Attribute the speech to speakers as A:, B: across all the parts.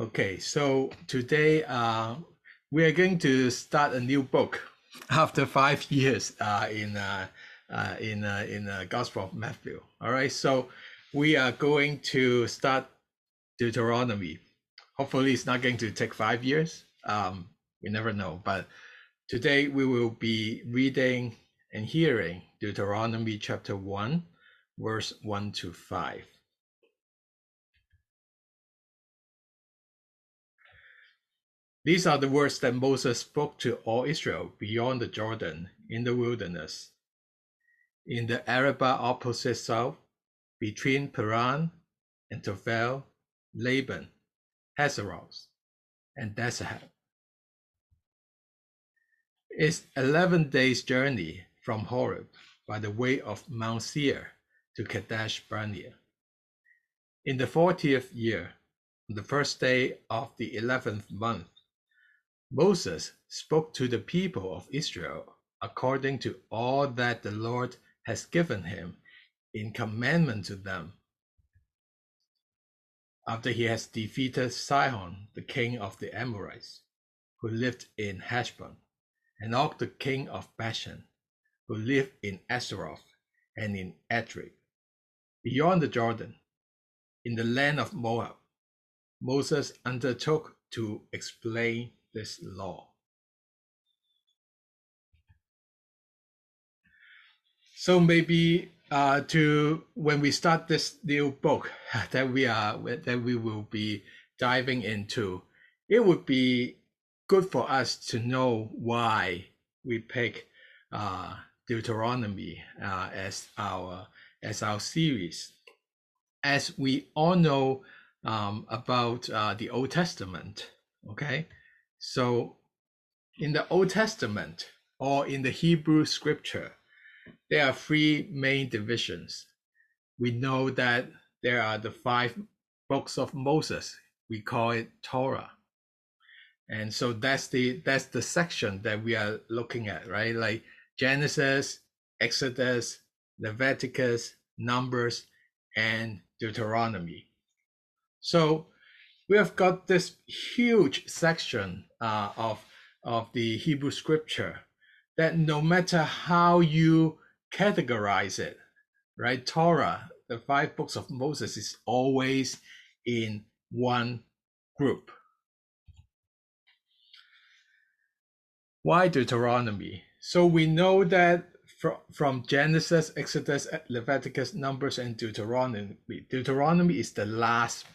A: Okay, so today uh, we are going to start a new book after five years uh, in uh, uh, in uh, in the Gospel of Matthew. All right, so we are going to start Deuteronomy. Hopefully, it's not going to take five years. Um, we never know, but today we will be reading and hearing Deuteronomy chapter one, verse one to five. These are the words that Moses spoke to all Israel beyond the Jordan in the wilderness, in the Arabah opposite Suph, between Paran and Tophel, Laban, Hazeroth, and Dizahab. It's 11 days' journey from Horeb by the way of Mount Seir to Kadesh Barnea. In the 40th year, on the first day of the 11th month, Moses spoke to the people of Israel according to all that the Lord has given him in commandment to them. After he has defeated Sihon, the king of the Amorites, who lived in Heshbon, and Og, the king of Bashan, who lived in Ashtaroth and in Edrei, beyond the Jordan, in the land of Moab, Moses undertook to explain this law. So maybe uh, to when we start this new book that we are that we will be diving into, it would be good for us to know why we pick uh, Deuteronomy uh, as our as our series. As we all know um, about uh, the Old Testament, okay, so in the Old Testament or in the Hebrew scripture, there are three main divisions. We know that there are the five books of Moses. We call it Torah. And so that's the that's the section that we are looking at, right? Like Genesis, Exodus, Leviticus, Numbers, and Deuteronomy. So we have got this huge section uh, of of the Hebrew scripture that no matter how you categorize it, right? Torah, the five books of Moses, is always in one group. Why Deuteronomy? So we know that from Genesis, Exodus, Leviticus, Numbers, and Deuteronomy, Deuteronomy is the last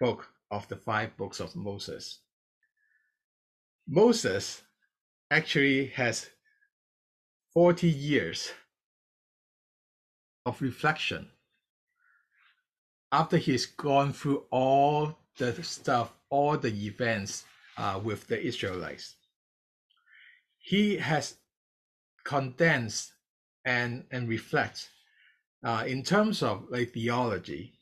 A: book of the five books of Moses. Moses actually has 40 years of reflection after he's gone through all the stuff, all the events uh, with the Israelites. He has condensed and, and reflect uh, in terms of like theology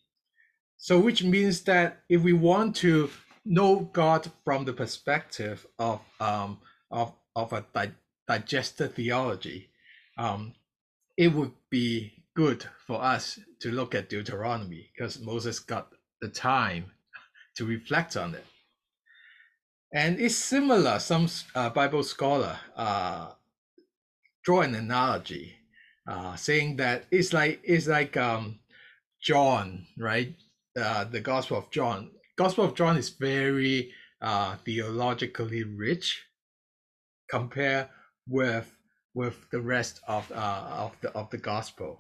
A: so, which means that if we want to know God from the perspective of um, of of a di- digested theology, um, it would be good for us to look at Deuteronomy because Moses got the time to reflect on it. And it's similar. Some uh, Bible scholar uh, draw an analogy, uh, saying that it's like it's like um, John, right? Uh, the Gospel of John. Gospel of John is very uh, theologically rich compare with with the rest of uh, of the of the gospel.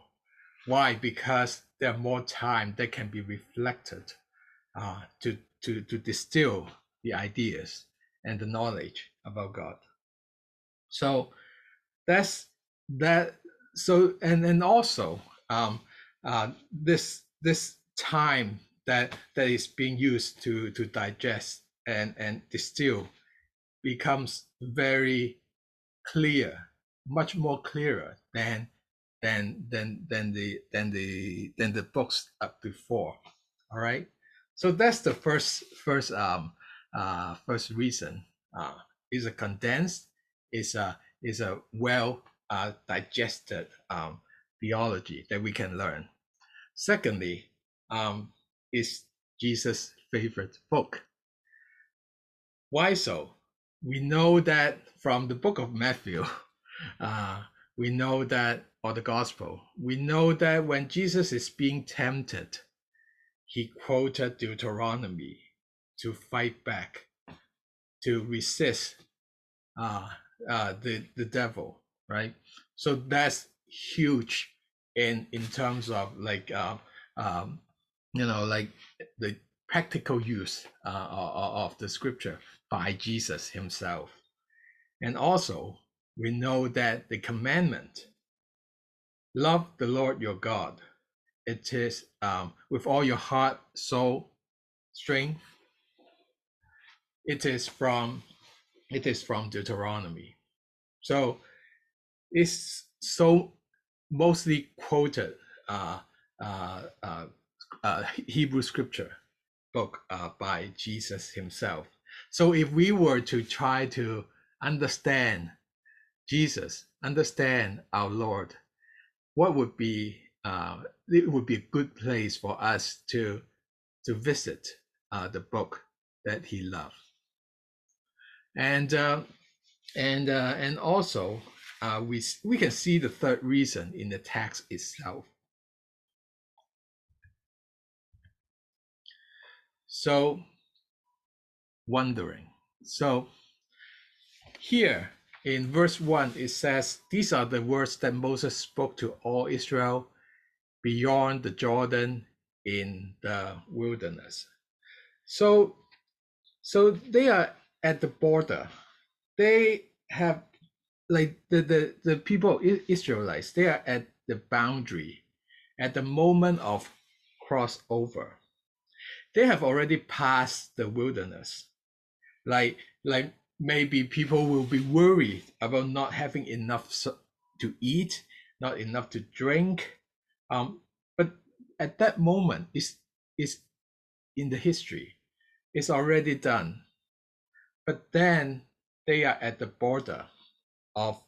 A: Why? Because there are more time that can be reflected uh, to to to distill the ideas and the knowledge about God. So that's that. So and and also um, uh, this this time that that is being used to to digest and and distill becomes very clear much more clearer than than than than the than the than the books up before all right so that's the first first um uh first reason. Uh is a condensed is a is a well uh, digested um theology that we can learn. Secondly um, is Jesus' favorite book. Why so? We know that from the book of Matthew, uh, we know that, or the gospel, we know that when Jesus is being tempted, he quoted Deuteronomy to fight back, to resist uh, uh, the, the devil, right? So that's huge in in terms of like uh, um, you know like the practical use uh, of the scripture by Jesus himself. And also, we know that the commandment, love the Lord your God, it is um, with all your heart, soul, strength. It is from it is from Deuteronomy. So it's so mostly quoted uh, uh, uh, uh Hebrew scripture book uh, by Jesus himself. So if we were to try to understand Jesus, understand our Lord, what would be uh, it would be a good place for us to to visit uh, the book that he loved, and uh, and uh, and also uh, we we can see the third reason in the text itself. So, wondering. So, here in verse 1, it says, These are the words that Moses spoke to all Israel beyond the Jordan in the wilderness. So, so they are at the border. They have like the, the, the people Israelites, they are at the boundary at the moment of crossover they have already passed the wilderness. Like like maybe people will be worried about not having enough to eat, not enough to drink. Um, but at that moment, it's, it's in the history. It's already done. But then they are at the border of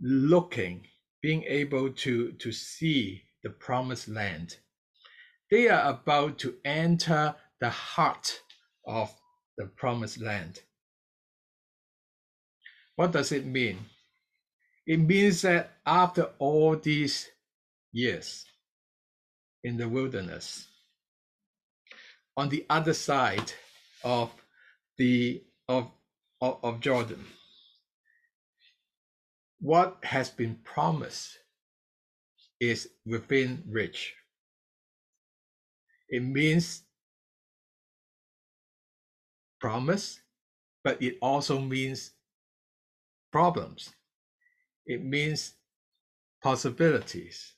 A: looking, being able to, to see the promised land they are about to enter the heart of the promised land. What does it mean? It means that after all these years in the wilderness, on the other side of the of, of, of Jordan, what has been promised is within reach. It means promise, but it also means problems. It means possibilities.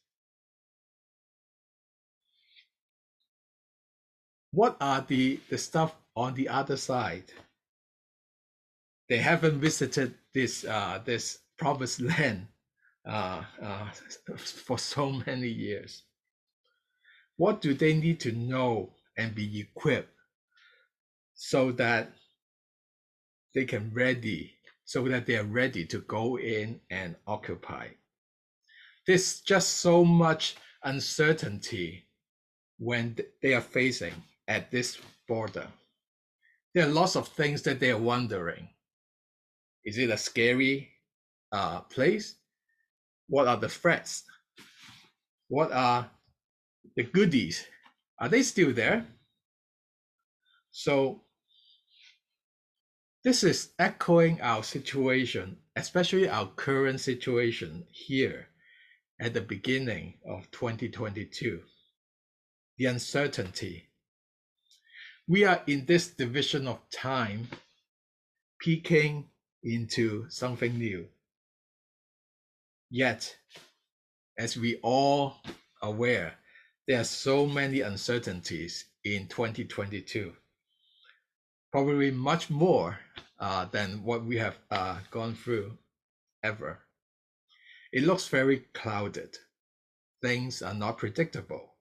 A: What are the, the stuff on the other side? They haven't visited this uh, this promised land uh, uh, for so many years. What do they need to know and be equipped so that they can ready, so that they are ready to go in and occupy? There's just so much uncertainty when they are facing at this border. There are lots of things that they are wondering. Is it a scary uh, place? What are the threats? What are the goodies, are they still there? So this is echoing our situation, especially our current situation here at the beginning of 2022. The uncertainty. We are in this division of time peeking into something new. Yet, as we all are aware, there are so many uncertainties in 2022 probably much more uh, than what we have uh, gone through ever. It looks very clouded. Things are not predictable.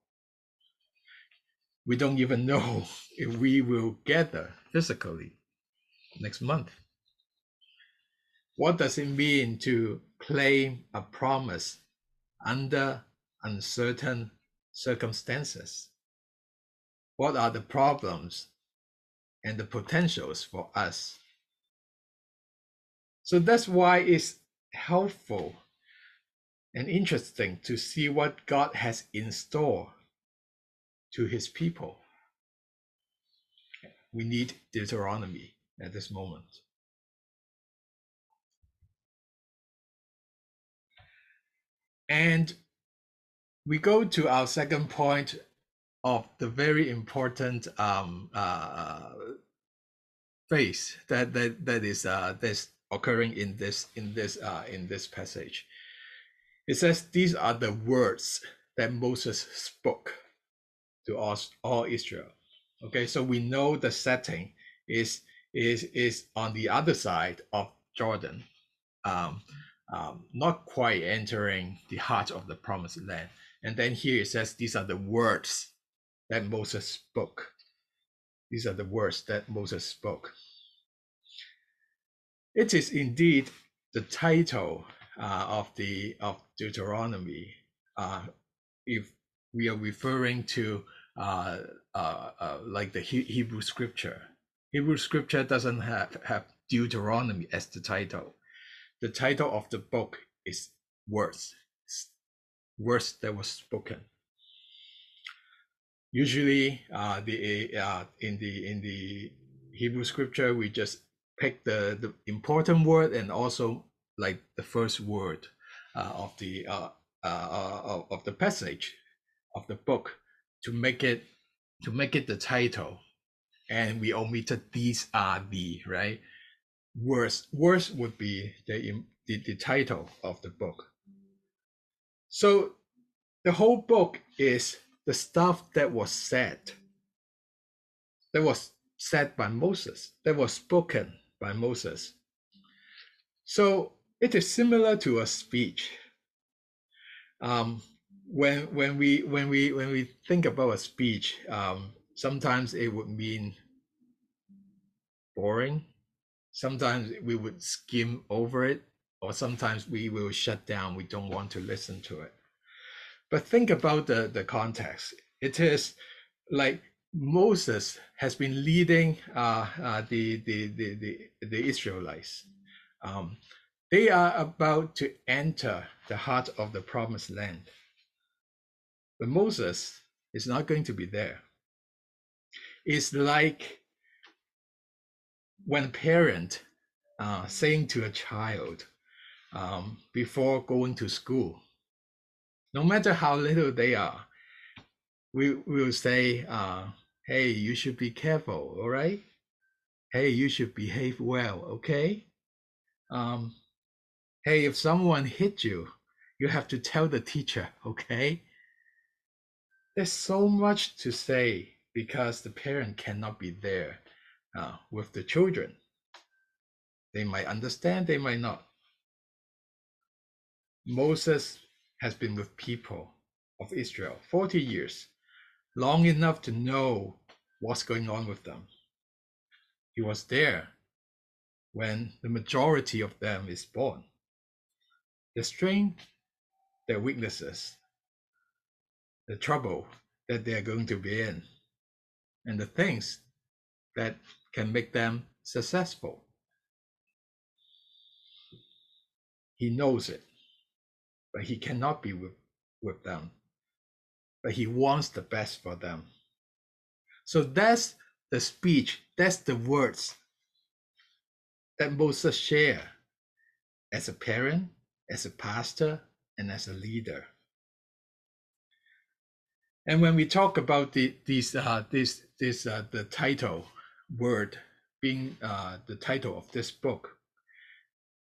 A: We don't even know if we will gather physically next month. What does it mean to claim a promise under uncertain circumstances? What are the problems and the potentials for us. So that's why it's helpful and interesting to see what God has in store to his people. We need Deuteronomy at this moment. And we go to our second point of the very important um, uh, phase that that that is uh, occurring in this in this uh, in this passage. It says these are the words that Moses spoke to us all Israel. Okay, so we know the setting is is is on the other side of Jordan, um, um, not quite entering the heart of the promised land. And then here it says these are the words that Moses spoke. These are the words that Moses spoke. It is indeed the title uh, of the of Deuteronomy. Uh, if we are referring to uh, uh, uh like the he Hebrew scripture, Hebrew scripture doesn't have have Deuteronomy as the title. The title of the book is words, words that was spoken. Usually uh, the uh, in the in the Hebrew scripture we just pick the the important word and also like the first word uh, of the uh, uh, uh, of, of the passage of the book to make it to make it the title. And we omitted these are the right? Words words would be the, the the title of the book so the whole book is the stuff that was said, that was said by Moses, that was spoken by Moses. So it is similar to a speech. Um, when when we when we when we think about a speech, um, sometimes it would mean boring. Sometimes we would skim over it, or sometimes we will shut down. We don't want to listen to it. But think about the, the context. It is like Moses has been leading uh, uh, the, the, the, the, the Israelites. Um, they are about to enter the heart of the promised land. But Moses is not going to be there. It's like when a parent uh, saying to a child um, before going to school, no matter how little they are, we will say, uh, hey, you should be careful, all right? Hey, you should behave well, okay? Um, hey, if someone hit you, you have to tell the teacher, okay? There's so much to say because the parent cannot be there uh, with the children. They might understand, they might not. Moses has been with people of Israel 40 years, long enough to know what's going on with them. He was there when the majority of them is born. Their strength, their weaknesses, the trouble that they are going to be in, and the things that can make them successful. He knows it but he cannot be with, with them. But he wants the best for them. So that's the speech, that's the words that Moses share as a parent, as a pastor, and as a leader. And when we talk about the, these, uh, this, this, uh, the title word being uh, the title of this book,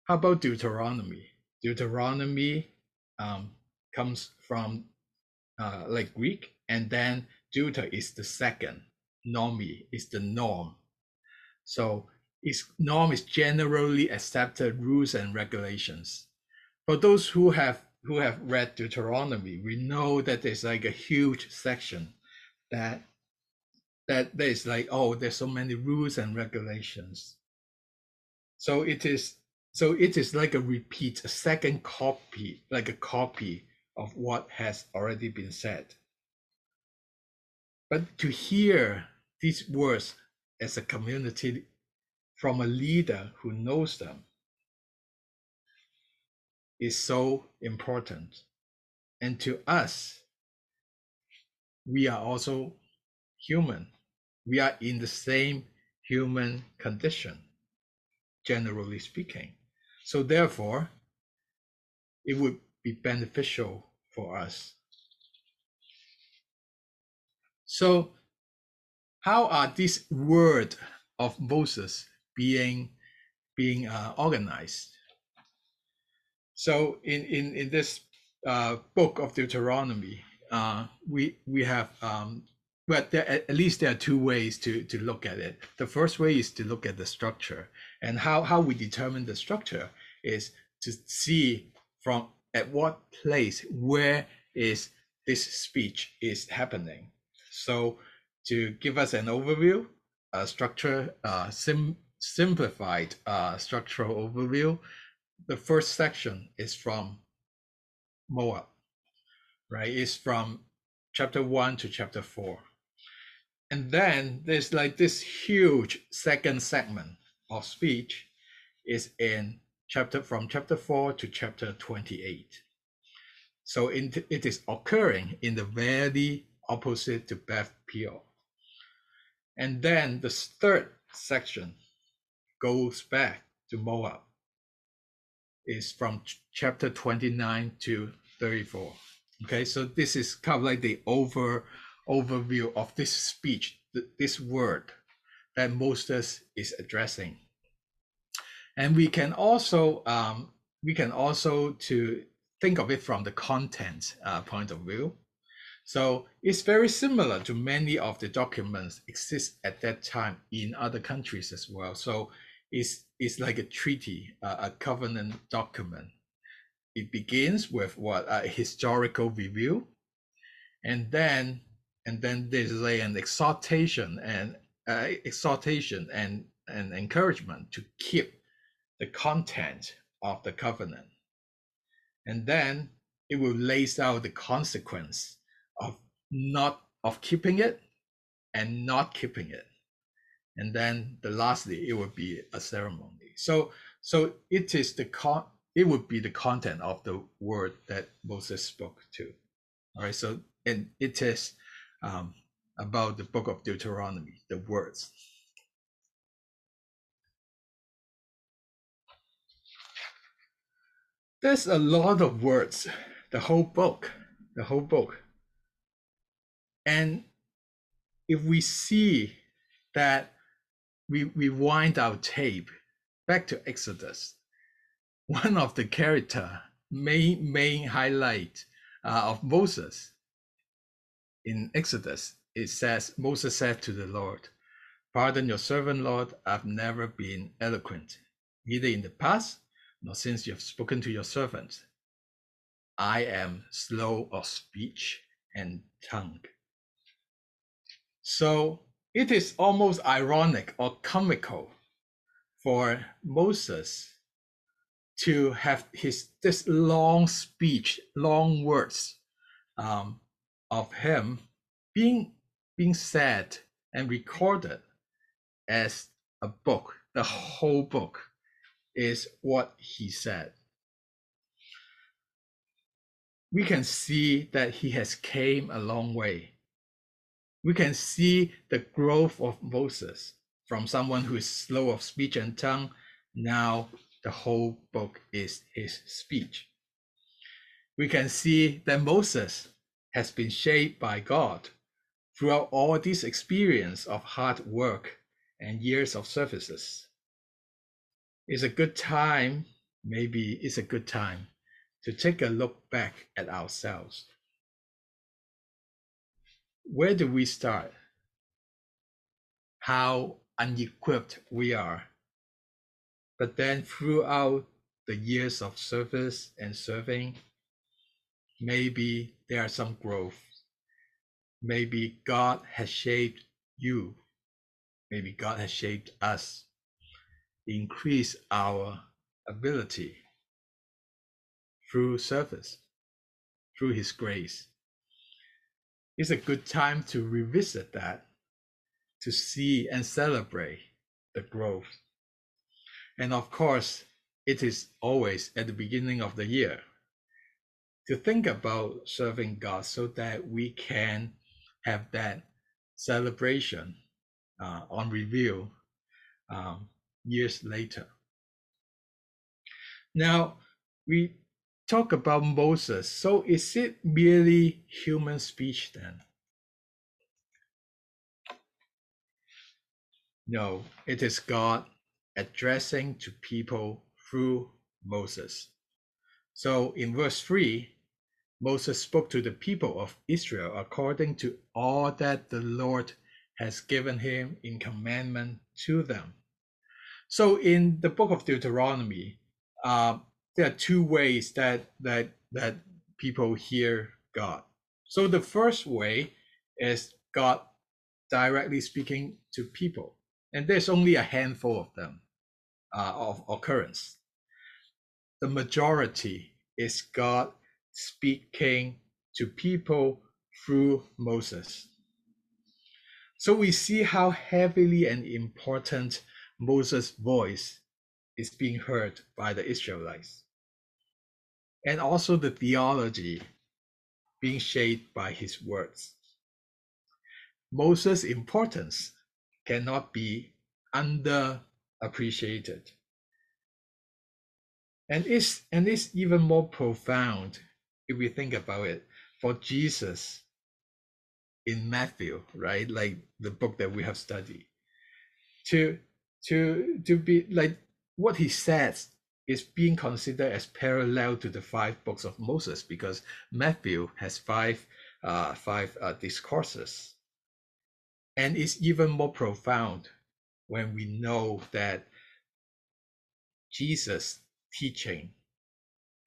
A: how about Deuteronomy? Deuteronomy um, comes from uh, like Greek, and then deuter is the second, normi is the norm. So its norm is generally accepted rules and regulations. For those who have who have read Deuteronomy, we know that there's like a huge section that that there's like oh there's so many rules and regulations. So it is so it is like a repeat, a second copy, like a copy of what has already been said. But to hear these words as a community from a leader who knows them is so important. And to us, we are also human. We are in the same human condition, generally speaking. So, therefore, it would be beneficial for us. So, how are these word of Moses being being uh, organized? So, in in in this uh, book of Deuteronomy, uh, we we have um, there, at least there are two ways to to look at it. The first way is to look at the structure, and how how we determine the structure is to see from at what place where is this speech is happening. So to give us an overview, a structure, uh, sim simplified uh, structural overview, the first section is from Moab, right? It's from chapter one to chapter four. And then there's like this huge second segment of speech is in chapter from chapter 4 to chapter 28. So it, it is occurring in the very opposite to Beth Peor. And then the third section goes back to Moab. Is from chapter 29 to 34. Okay, so this is kind of like the over overview of this speech, this word that Moses is addressing. And we can also um, we can also to think of it from the content uh, point of view. So it's very similar to many of the documents exist at that time in other countries as well. So it's it's like a treaty, uh, a covenant document. It begins with what a historical review, and then and then there's like an exhortation and uh, exhortation and and encouragement to keep the content of the covenant. And then it will lays out the consequence of not of keeping it and not keeping it. And then the lastly it will be a ceremony. So so it is the con it would be the content of the word that moses spoke to. All right so and it is um, about the book of Deuteronomy, the words. There's a lot of words, the whole book, the whole book. And if we see that we rewind our tape back to Exodus, one of the character main main highlight uh, of Moses in Exodus, it says, Moses said to the Lord, Pardon your servant, Lord, I've never been eloquent, neither in the past nor since you have spoken to your servant. I am slow of speech and tongue. So it is almost ironic or comical for Moses to have his this long speech, long words, um, of him being being said and recorded as a book the whole book is what he said. We can see that he has came a long way. We can see the growth of moses from someone who is slow of speech and tongue. Now the whole book is his speech. We can see that moses has been shaped by God throughout all this experience of hard work and years of services. It's a good time, maybe it's a good time to take a look back at ourselves. Where do we start? How unequipped we are. But then throughout the years of service and serving, maybe there are some growth. Maybe God has shaped you. Maybe God has shaped us. Increase our ability through service, through His grace. It's a good time to revisit that, to see and celebrate the growth. And of course, it is always at the beginning of the year to think about serving God so that we can have that celebration uh, on review um, years later. Now, we talk about Moses. So, is it merely human speech then? No, it is God addressing to people through Moses. So, in verse 3, Moses spoke to the people of Israel according to all that the Lord has given him in commandment to them. So in the book of Deuteronomy, uh, there are two ways that that that people hear God. So the first way is God directly speaking to people, and there's only a handful of them uh, of occurrence. The majority is God speaking to people through Moses. So we see how heavily and important Moses' voice is being heard by the Israelites. And also the theology being shaped by his words. Moses' importance cannot be underappreciated. And it's, and it's even more profound if we think about it for Jesus in Matthew, right? Like the book that we have studied. To to to be like what he says is being considered as parallel to the five books of Moses because Matthew has five uh, five uh, discourses, and it's even more profound when we know that Jesus teaching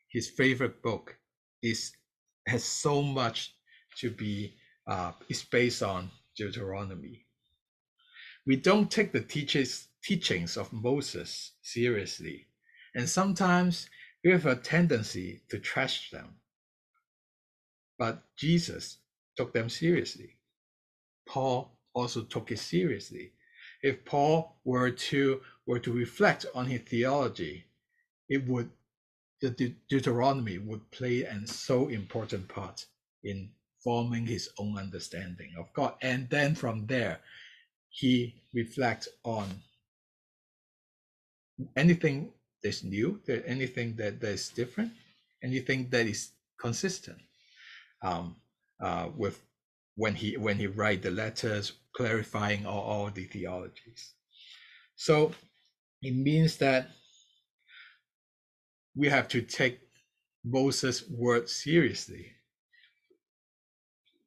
A: his favorite book is has so much to be uh, is based on Deuteronomy. We don't take the teachers, teachings of Moses seriously, and sometimes we have a tendency to trash them. But Jesus took them seriously. Paul also took it seriously. If Paul were to were to reflect on his theology, it would the De- Deuteronomy would play an so important part in forming his own understanding of God. And then from there, he reflects on anything that's new, anything that, that is different, anything that is consistent um, uh, with when he when he write the letters clarifying all, all the theologies. So it means that we have to take Moses' word seriously.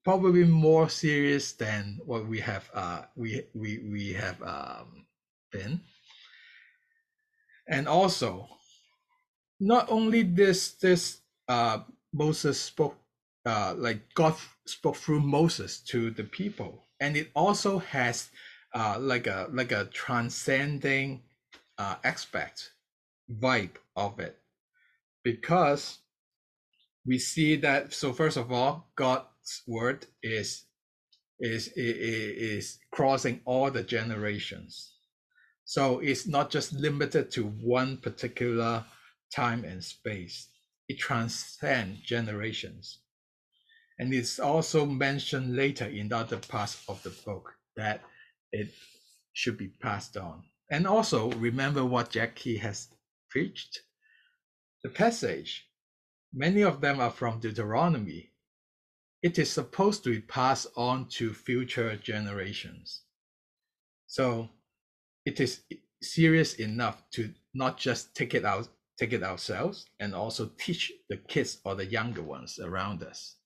A: Probably more serious than what we have uh, we we we have um, been. And also, not only this this uh, Moses spoke uh, like God spoke through Moses to the people, and it also has uh, like a like a transcending uh, aspect vibe of it because we see that so first of all god's word is is is crossing all the generations. So it's not just limited to one particular time and space. It transcends generations. And it's also mentioned later in the other parts of the book that it should be passed on. And also remember what jackie has preached the passage, many of them are from Deuteronomy. It is supposed to be passed on to future generations. So it is serious enough to not just take it out, take it ourselves, and also teach the kids or the younger ones around us.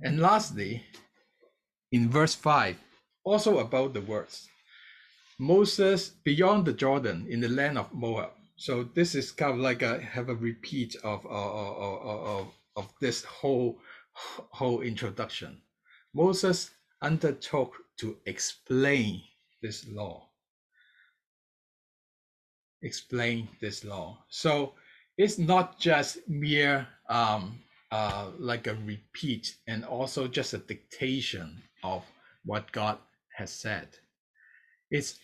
A: And lastly, in verse 5, also about the words. Moses beyond the Jordan in the land of Moab. So this is kind of like a have a repeat of of, of, of, this whole whole introduction. Moses undertook to explain this law. Explain this law. So it's not just mere um, uh, like a repeat and also just a dictation of what God has said. It's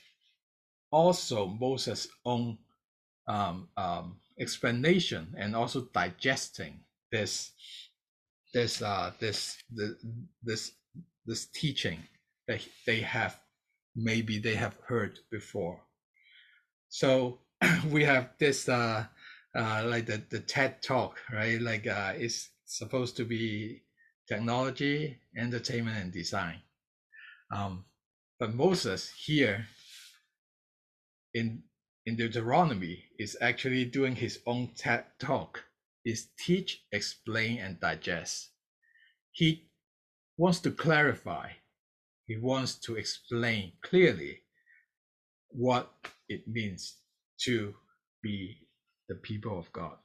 A: also Moses' own um, um, explanation and also digesting this this uh, this the, this this teaching that they have maybe they have heard before. So we have this uh, uh, like the, the TED talk, right? Like uh, it's supposed to be technology, entertainment, and design. Um, but Moses here in in Deuteronomy is actually doing his own TED talk. Is teach, explain, and digest. He wants to clarify. He wants to explain clearly what it means to be the people of God.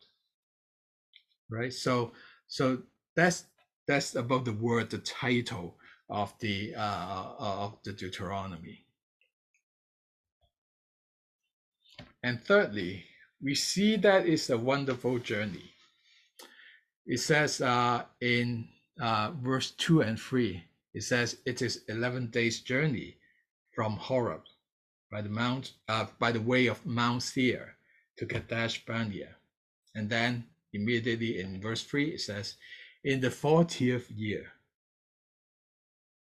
A: Right? So so that's that's about the word, the title of the uh, of the Deuteronomy. And thirdly, we see that it's a wonderful journey. It says uh, in uh, verse 2 and 3, it says it is 11 days journey from Horeb by the mount uh, by the way of Mount Seir to Kadesh Barnea. And then immediately in verse 3 it says, In the 40th year,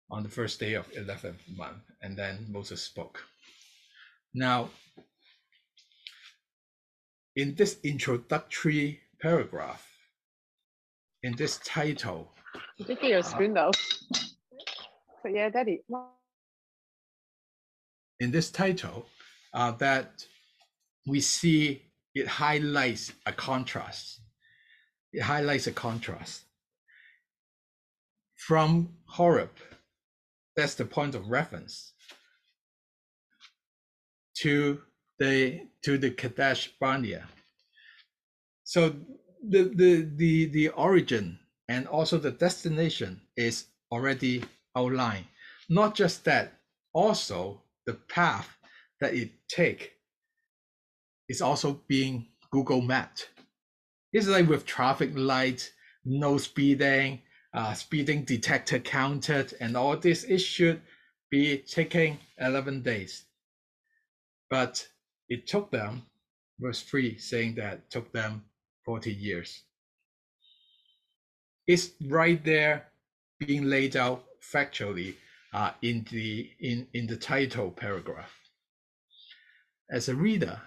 A: on the first day of 11th month, and then Moses spoke. Now, in this introductory paragraph, in this title,
B: you did get your spoon though. But yeah, Daddy.
A: In this title, uh, that we see it highlights a contrast. It highlights a contrast. From Horeb, that's the point of reference, to the to the Kadesh Barnea. So the, the the the origin and also the destination is already outlined. Not just that, also the path that it take is also being Google mapped. It's like with traffic lights, no speeding, uh, speeding detector counted, and all this. It should be taking 11 days. But it took them, verse 3 saying that took them 40 years. It's right there being laid out factually uh, in the in, in the title paragraph. As a reader,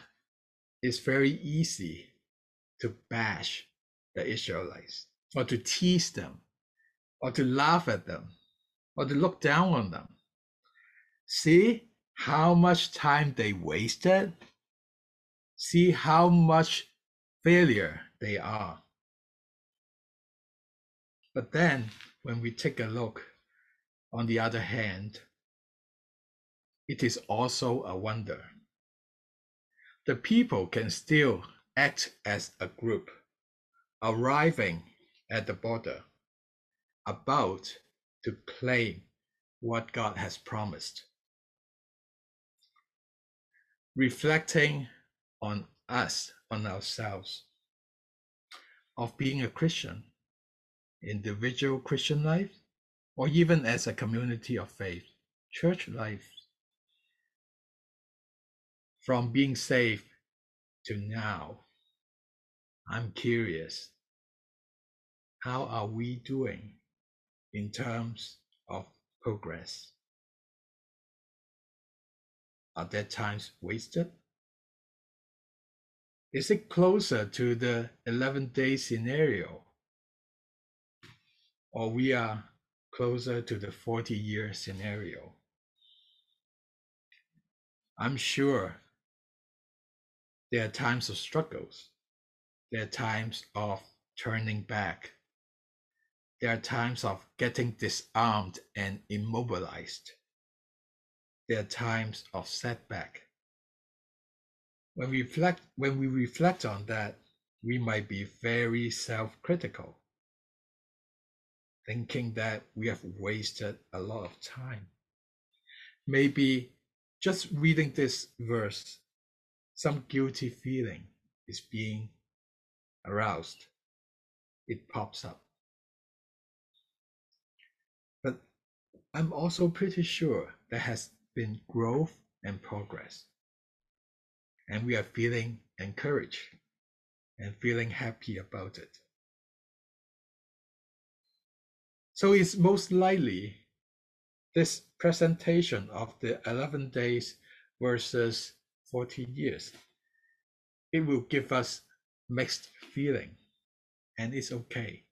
A: it's very easy to bash the Israelites or to tease them or to laugh at them or to look down on them. See how much time they wasted? See how much failure they are. But then, when we take a look, on the other hand, it is also a wonder the people can still act as a group, arriving at the border, about to claim what God has promised. Reflecting on us, on ourselves, of being a Christian, individual Christian life, or even as a community of faith, church life from being saved to now, I'm curious how are we doing in terms of progress? Are there times wasted? Is it closer to the 11 day scenario? Or we are closer to the 40 year scenario? I'm sure there are times of struggles. There are times of turning back. There are times of getting disarmed and immobilized. There are times of setback. When we reflect, when we reflect on that, we might be very self critical, thinking that we have wasted a lot of time. Maybe just reading this verse, some guilty feeling is being aroused. It pops up. But I'm also pretty sure there has been growth and progress. And we are feeling encouraged and feeling happy about it. So it's most likely this presentation of the 11 days versus 40 years. It will give us mixed feeling and it's okay.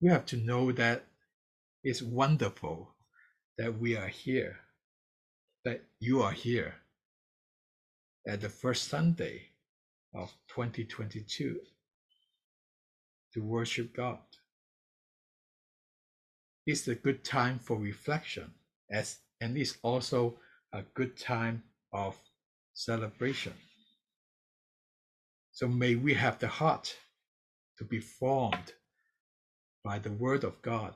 A: We have to know that it's wonderful that we are here, that you are here at the first Sunday of 2022 to worship God. It's a good time for reflection as and it's also a good time of celebration. So may we have the heart to be formed by the word of God.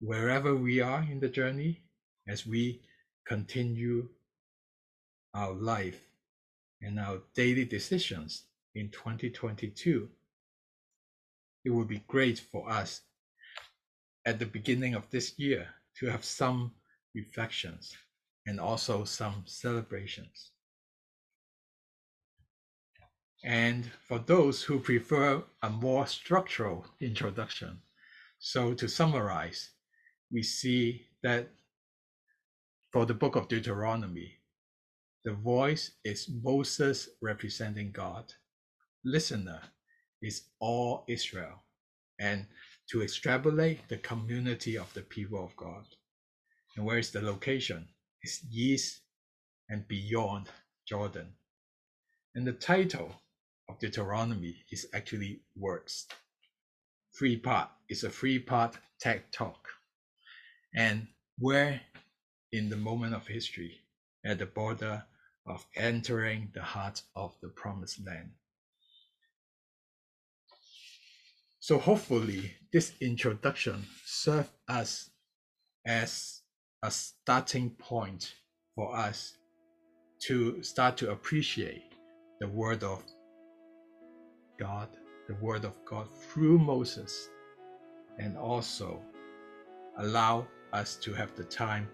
A: Wherever we are in the journey, as we continue our life and our daily decisions in 2022, it would be great for us at the beginning of this year to have some reflections and also some celebrations. And for those who prefer a more structural introduction, so to summarize, we see that for the book of Deuteronomy, the voice is Moses representing God. Listener is all Israel. And to extrapolate the community of the people of God. And where is the location? It's east and beyond Jordan. And the title of Deuteronomy is actually words. Three part is a three part tech talk. And where in the moment of history, at the border of entering the heart of the promised land. So hopefully this introduction served us as a starting point for us to start to appreciate the word of God, the word of God through Moses, and also allow us to have the time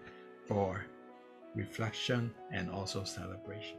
A: for reflection and also celebration.